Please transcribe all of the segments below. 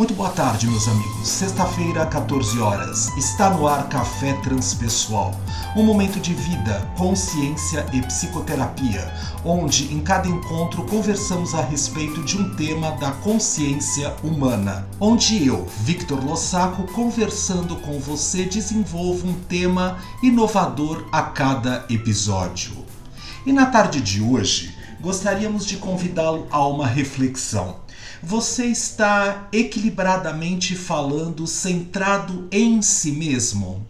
Muito boa tarde, meus amigos. Sexta-feira, 14 horas. Está no ar Café Transpessoal, um momento de vida, consciência e psicoterapia, onde em cada encontro conversamos a respeito de um tema da consciência humana. Onde eu, Victor Lossaco, conversando com você, desenvolvo um tema inovador a cada episódio. E na tarde de hoje, gostaríamos de convidá-lo a uma reflexão. Você está equilibradamente falando, centrado em si mesmo?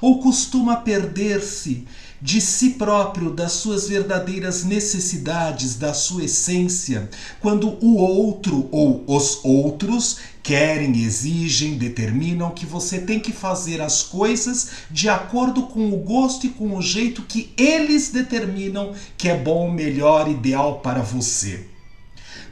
Ou costuma perder-se de si próprio, das suas verdadeiras necessidades, da sua essência, quando o outro ou os outros querem, exigem, determinam que você tem que fazer as coisas de acordo com o gosto e com o jeito que eles determinam que é bom, melhor, ideal para você.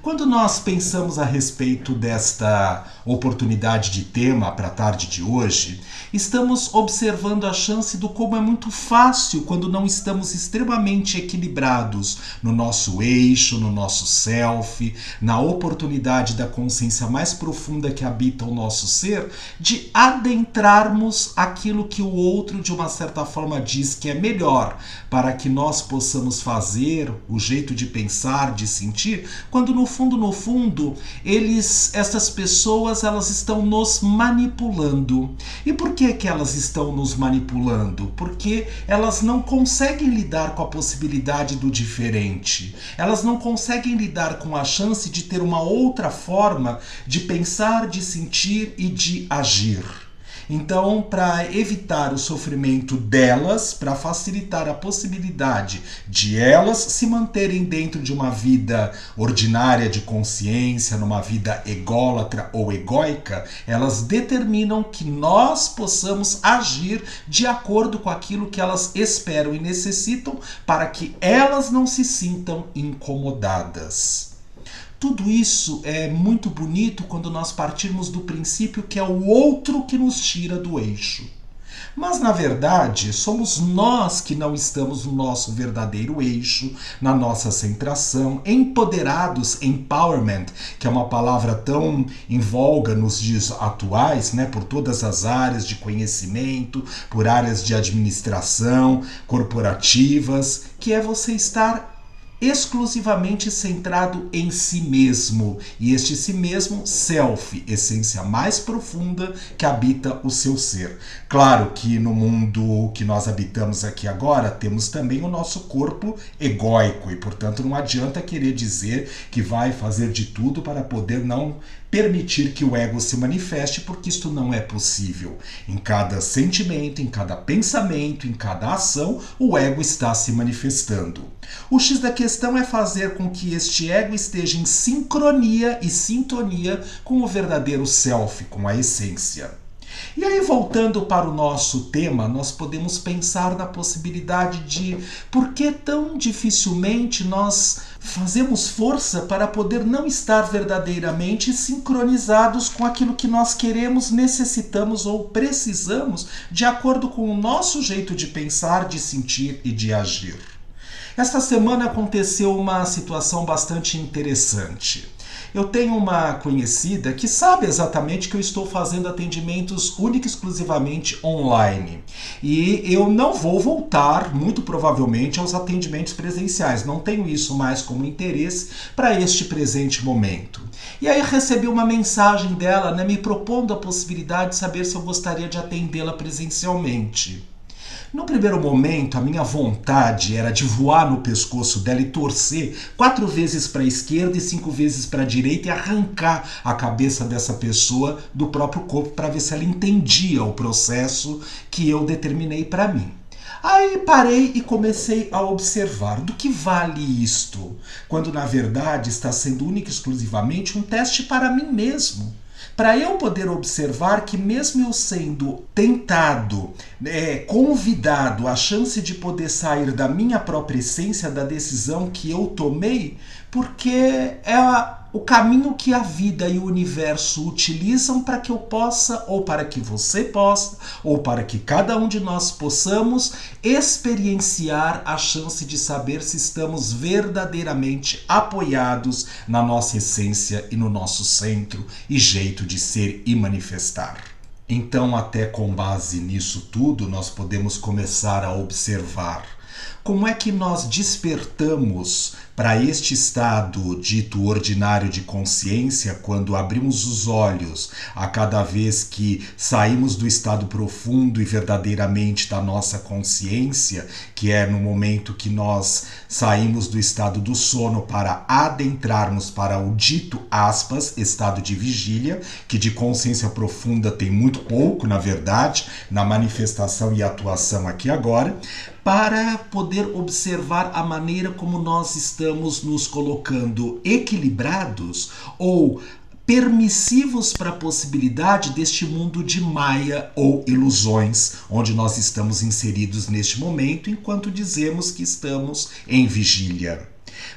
Quando nós pensamos a respeito desta oportunidade de tema para a tarde de hoje, estamos observando a chance do como é muito fácil quando não estamos extremamente equilibrados no nosso eixo, no nosso self, na oportunidade da consciência mais profunda que habita o nosso ser, de adentrarmos aquilo que o outro de uma certa forma diz que é melhor para que nós possamos fazer o jeito de pensar, de sentir, quando no fundo no fundo, eles essas pessoas elas estão nos manipulando. E por que que elas estão nos manipulando? Porque elas não conseguem lidar com a possibilidade do diferente. Elas não conseguem lidar com a chance de ter uma outra forma de pensar, de sentir e de agir. Então, para evitar o sofrimento delas, para facilitar a possibilidade de elas se manterem dentro de uma vida ordinária de consciência, numa vida ególatra ou egóica, elas determinam que nós possamos agir de acordo com aquilo que elas esperam e necessitam para que elas não se sintam incomodadas. Tudo isso é muito bonito quando nós partirmos do princípio que é o outro que nos tira do eixo. Mas na verdade, somos nós que não estamos no nosso verdadeiro eixo, na nossa centração, empoderados, empowerment, que é uma palavra tão em voga nos dias atuais, né, por todas as áreas de conhecimento, por áreas de administração, corporativas, que é você estar exclusivamente centrado em si mesmo, e este si mesmo, self, essência mais profunda que habita o seu ser. Claro que no mundo que nós habitamos aqui agora, temos também o nosso corpo egóico, e portanto não adianta querer dizer que vai fazer de tudo para poder não permitir que o ego se manifeste, porque isto não é possível. Em cada sentimento, em cada pensamento, em cada ação, o ego está se manifestando. O X da questão é fazer com que este ego esteja em sincronia e sintonia com o verdadeiro self, com a essência. E aí, voltando para o nosso tema, nós podemos pensar na possibilidade de por que tão dificilmente nós fazemos força para poder não estar verdadeiramente sincronizados com aquilo que nós queremos, necessitamos ou precisamos, de acordo com o nosso jeito de pensar, de sentir e de agir. Esta semana aconteceu uma situação bastante interessante. Eu tenho uma conhecida que sabe exatamente que eu estou fazendo atendimentos única e exclusivamente online. E eu não vou voltar, muito provavelmente, aos atendimentos presenciais. Não tenho isso mais como interesse para este presente momento. E aí recebi uma mensagem dela, né, me propondo a possibilidade de saber se eu gostaria de atendê-la presencialmente. No primeiro momento, a minha vontade era de voar no pescoço dela e torcer quatro vezes para a esquerda e cinco vezes para a direita e arrancar a cabeça dessa pessoa do próprio corpo para ver se ela entendia o processo que eu determinei para mim. Aí parei e comecei a observar. Do que vale isto, quando na verdade está sendo única e exclusivamente um teste para mim mesmo para eu poder observar que, mesmo eu sendo tentado, é, convidado, a chance de poder sair da minha própria essência, da decisão que eu tomei, porque é a o caminho que a vida e o universo utilizam para que eu possa, ou para que você possa, ou para que cada um de nós possamos experienciar a chance de saber se estamos verdadeiramente apoiados na nossa essência e no nosso centro e jeito de ser e manifestar. Então, até com base nisso tudo, nós podemos começar a observar como é que nós despertamos para este estado dito ordinário de consciência quando abrimos os olhos a cada vez que saímos do estado profundo e verdadeiramente da nossa consciência, que é no momento que nós saímos do estado do sono para adentrarmos para o dito aspas estado de vigília, que de consciência profunda tem muito pouco, na verdade, na manifestação e atuação aqui agora, para poder observar a maneira como nós estamos nos colocando equilibrados ou permissivos para a possibilidade deste mundo de maia ou ilusões, onde nós estamos inseridos neste momento, enquanto dizemos que estamos em vigília.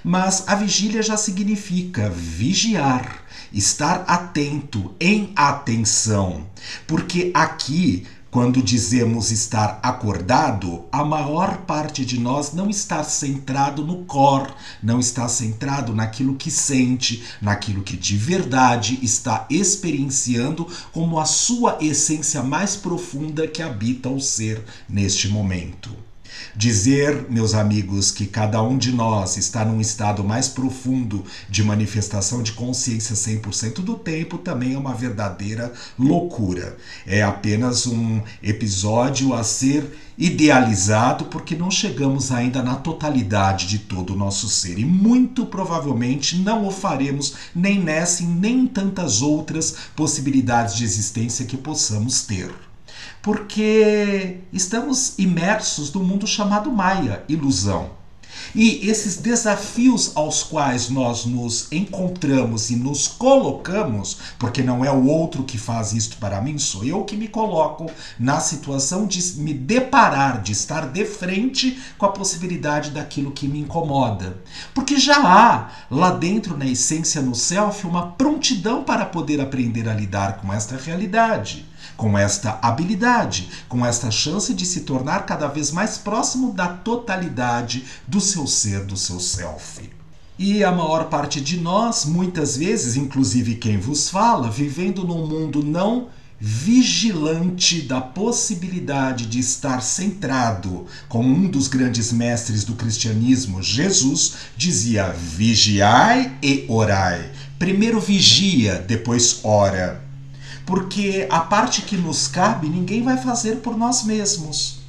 Mas a vigília já significa vigiar, estar atento, em atenção, porque aqui quando dizemos estar acordado, a maior parte de nós não está centrado no cor, não está centrado naquilo que sente, naquilo que de verdade está experienciando como a sua essência mais profunda que habita o ser neste momento. Dizer, meus amigos, que cada um de nós está num estado mais profundo de manifestação de consciência 100% do tempo também é uma verdadeira loucura. É apenas um episódio a ser idealizado porque não chegamos ainda na totalidade de todo o nosso ser e muito provavelmente não o faremos nem nessa e nem em tantas outras possibilidades de existência que possamos ter porque estamos imersos no mundo chamado Maia, ilusão. E esses desafios aos quais nós nos encontramos e nos colocamos, porque não é o outro que faz isto para mim, sou eu que me coloco na situação de me deparar, de estar de frente com a possibilidade daquilo que me incomoda. Porque já há lá dentro, na essência, no self, uma prontidão para poder aprender a lidar com esta realidade com esta habilidade, com esta chance de se tornar cada vez mais próximo da totalidade do seu ser, do seu self. E a maior parte de nós, muitas vezes, inclusive quem vos fala, vivendo num mundo não vigilante da possibilidade de estar centrado, como um dos grandes mestres do cristianismo, Jesus, dizia: vigiai e orai. Primeiro vigia, depois ora porque a parte que nos cabe ninguém vai fazer por nós mesmos.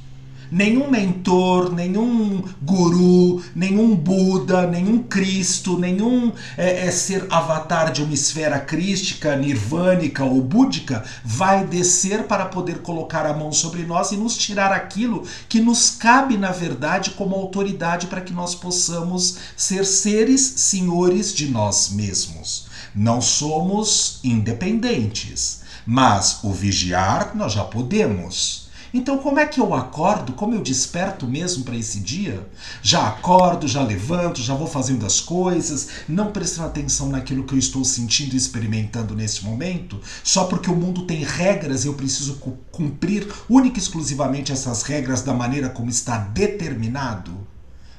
Nenhum mentor, nenhum guru, nenhum Buda, nenhum Cristo, nenhum é, é, ser avatar de uma esfera crística, nirvânica ou búdica vai descer para poder colocar a mão sobre nós e nos tirar aquilo que nos cabe, na verdade, como autoridade para que nós possamos ser seres senhores de nós mesmos. Não somos independentes mas o vigiar nós já podemos. Então, como é que eu acordo? Como eu desperto mesmo para esse dia? Já acordo, já levanto, já vou fazendo as coisas, não prestando atenção naquilo que eu estou sentindo e experimentando nesse momento, só porque o mundo tem regras e eu preciso cumprir única e exclusivamente essas regras da maneira como está determinado?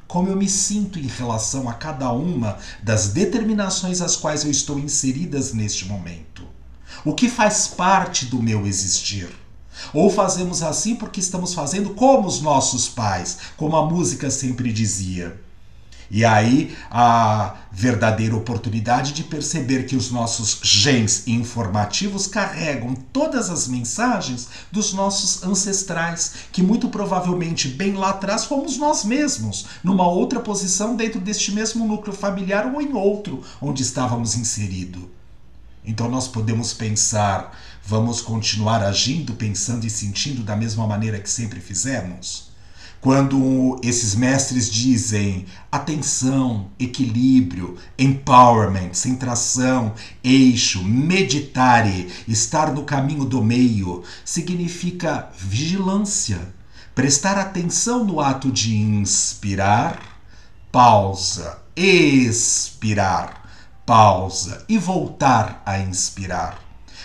Como eu me sinto em relação a cada uma das determinações às quais eu estou inseridas neste momento? O que faz parte do meu existir. Ou fazemos assim porque estamos fazendo como os nossos pais, como a música sempre dizia. E aí a verdadeira oportunidade de perceber que os nossos genes informativos carregam todas as mensagens dos nossos ancestrais, que muito provavelmente bem lá atrás fomos nós mesmos, numa outra posição dentro deste mesmo núcleo familiar ou em outro onde estávamos inseridos. Então nós podemos pensar, vamos continuar agindo, pensando e sentindo da mesma maneira que sempre fizemos? Quando esses mestres dizem atenção, equilíbrio, empowerment, centração, eixo, meditare, estar no caminho do meio, significa vigilância, prestar atenção no ato de inspirar, pausa, expirar pausa e voltar a inspirar.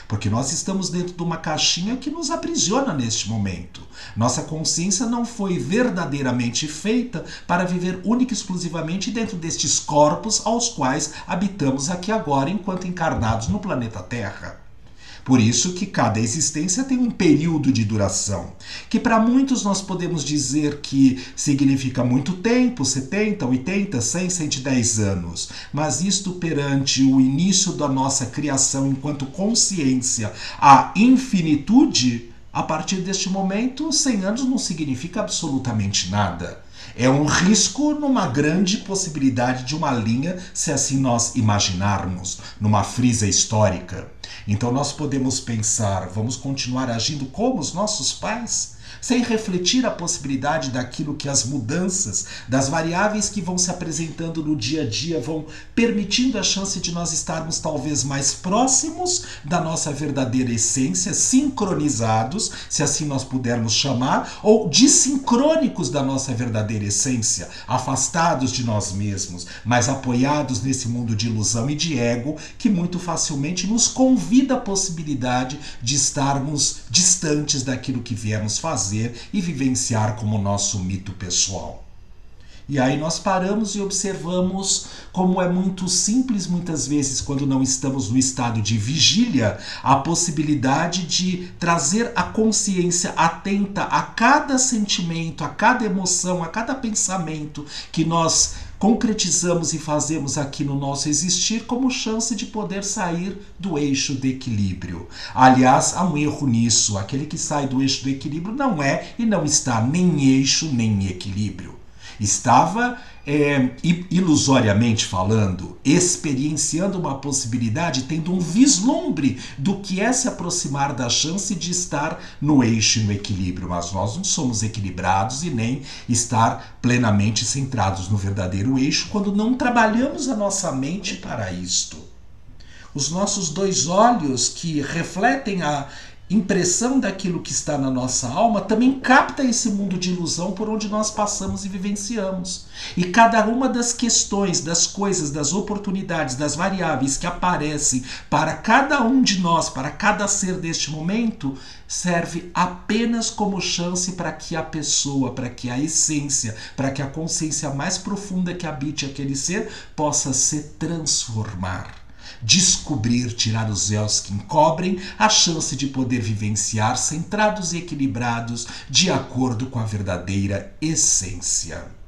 Porque nós estamos dentro de uma caixinha que nos aprisiona neste momento. Nossa consciência não foi verdadeiramente feita para viver única e exclusivamente dentro destes corpos aos quais habitamos aqui agora enquanto encarnados no planeta Terra. Por isso que cada existência tem um período de duração, que para muitos nós podemos dizer que significa muito tempo, 70, 80, 100, 110 anos, mas isto perante o início da nossa criação enquanto consciência, a infinitude, a partir deste momento, 100 anos não significa absolutamente nada. É um risco numa grande possibilidade de uma linha, se assim nós imaginarmos, numa frisa histórica. Então nós podemos pensar, vamos continuar agindo como os nossos pais? Sem refletir a possibilidade daquilo que as mudanças, das variáveis que vão se apresentando no dia a dia vão permitindo a chance de nós estarmos talvez mais próximos da nossa verdadeira essência, sincronizados, se assim nós pudermos chamar, ou desincrônicos da nossa verdadeira essência, afastados de nós mesmos, mas apoiados nesse mundo de ilusão e de ego que muito facilmente nos convida a possibilidade de estarmos distantes daquilo que viemos fazer fazer e vivenciar como nosso mito pessoal. E aí nós paramos e observamos como é muito simples muitas vezes quando não estamos no estado de vigília, a possibilidade de trazer a consciência atenta a cada sentimento, a cada emoção, a cada pensamento que nós concretizamos e fazemos aqui no nosso existir como chance de poder sair do eixo de equilíbrio. Aliás, há um erro nisso. Aquele que sai do eixo do equilíbrio não é e não está nem em eixo nem em equilíbrio. Estava é, ilusoriamente falando, experienciando uma possibilidade, tendo um vislumbre do que é se aproximar da chance de estar no eixo e no equilíbrio. Mas nós não somos equilibrados e nem estar plenamente centrados no verdadeiro eixo quando não trabalhamos a nossa mente para isto. Os nossos dois olhos que refletem a impressão daquilo que está na nossa alma também capta esse mundo de ilusão por onde nós passamos e vivenciamos. E cada uma das questões, das coisas, das oportunidades, das variáveis que aparecem para cada um de nós, para cada ser deste momento, serve apenas como chance para que a pessoa, para que a essência, para que a consciência mais profunda que habite aquele ser possa se transformar descobrir, tirar os véus que encobrem, a chance de poder vivenciar centrados e equilibrados de acordo com a verdadeira essência.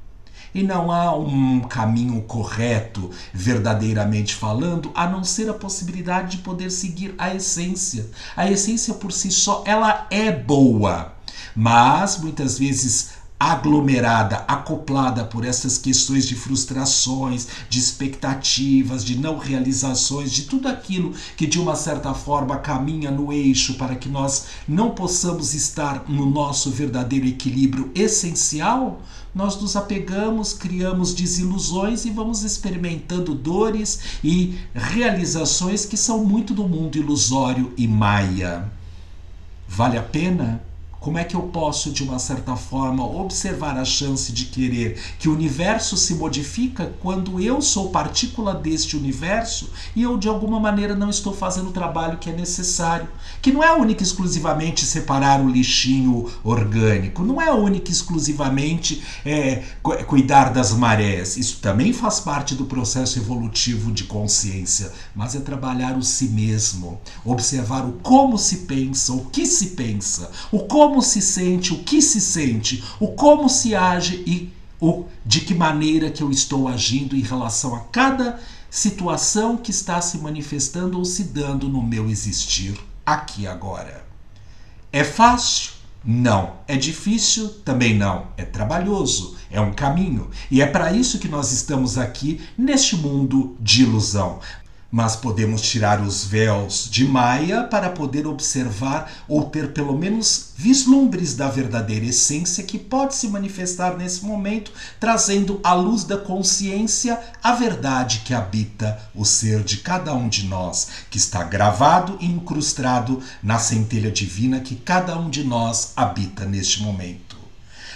E não há um caminho correto, verdadeiramente falando, a não ser a possibilidade de poder seguir a essência. A essência por si só, ela é boa, mas muitas vezes aglomerada, acoplada por essas questões de frustrações, de expectativas, de não realizações, de tudo aquilo que de uma certa forma caminha no eixo para que nós não possamos estar no nosso verdadeiro equilíbrio essencial, nós nos apegamos, criamos desilusões e vamos experimentando dores e realizações que são muito do mundo ilusório e maia. Vale a pena? Como é que eu posso, de uma certa forma, observar a chance de querer que o universo se modifica quando eu sou partícula deste universo e eu, de alguma maneira, não estou fazendo o trabalho que é necessário? Que não é única e exclusivamente separar o lixinho orgânico, não é única e exclusivamente é, cuidar das marés. Isso também faz parte do processo evolutivo de consciência, mas é trabalhar o si mesmo, observar o como se pensa, o que se pensa, o como como se sente, o que se sente, o como se age e o de que maneira que eu estou agindo em relação a cada situação que está se manifestando ou se dando no meu existir aqui agora. É fácil? Não. É difícil? Também não. É trabalhoso, é um caminho. E é para isso que nós estamos aqui neste mundo de ilusão mas podemos tirar os véus de Maia para poder observar ou ter pelo menos vislumbres da verdadeira essência que pode se manifestar nesse momento, trazendo à luz da consciência a verdade que habita o ser de cada um de nós, que está gravado e incrustado na centelha divina que cada um de nós habita neste momento.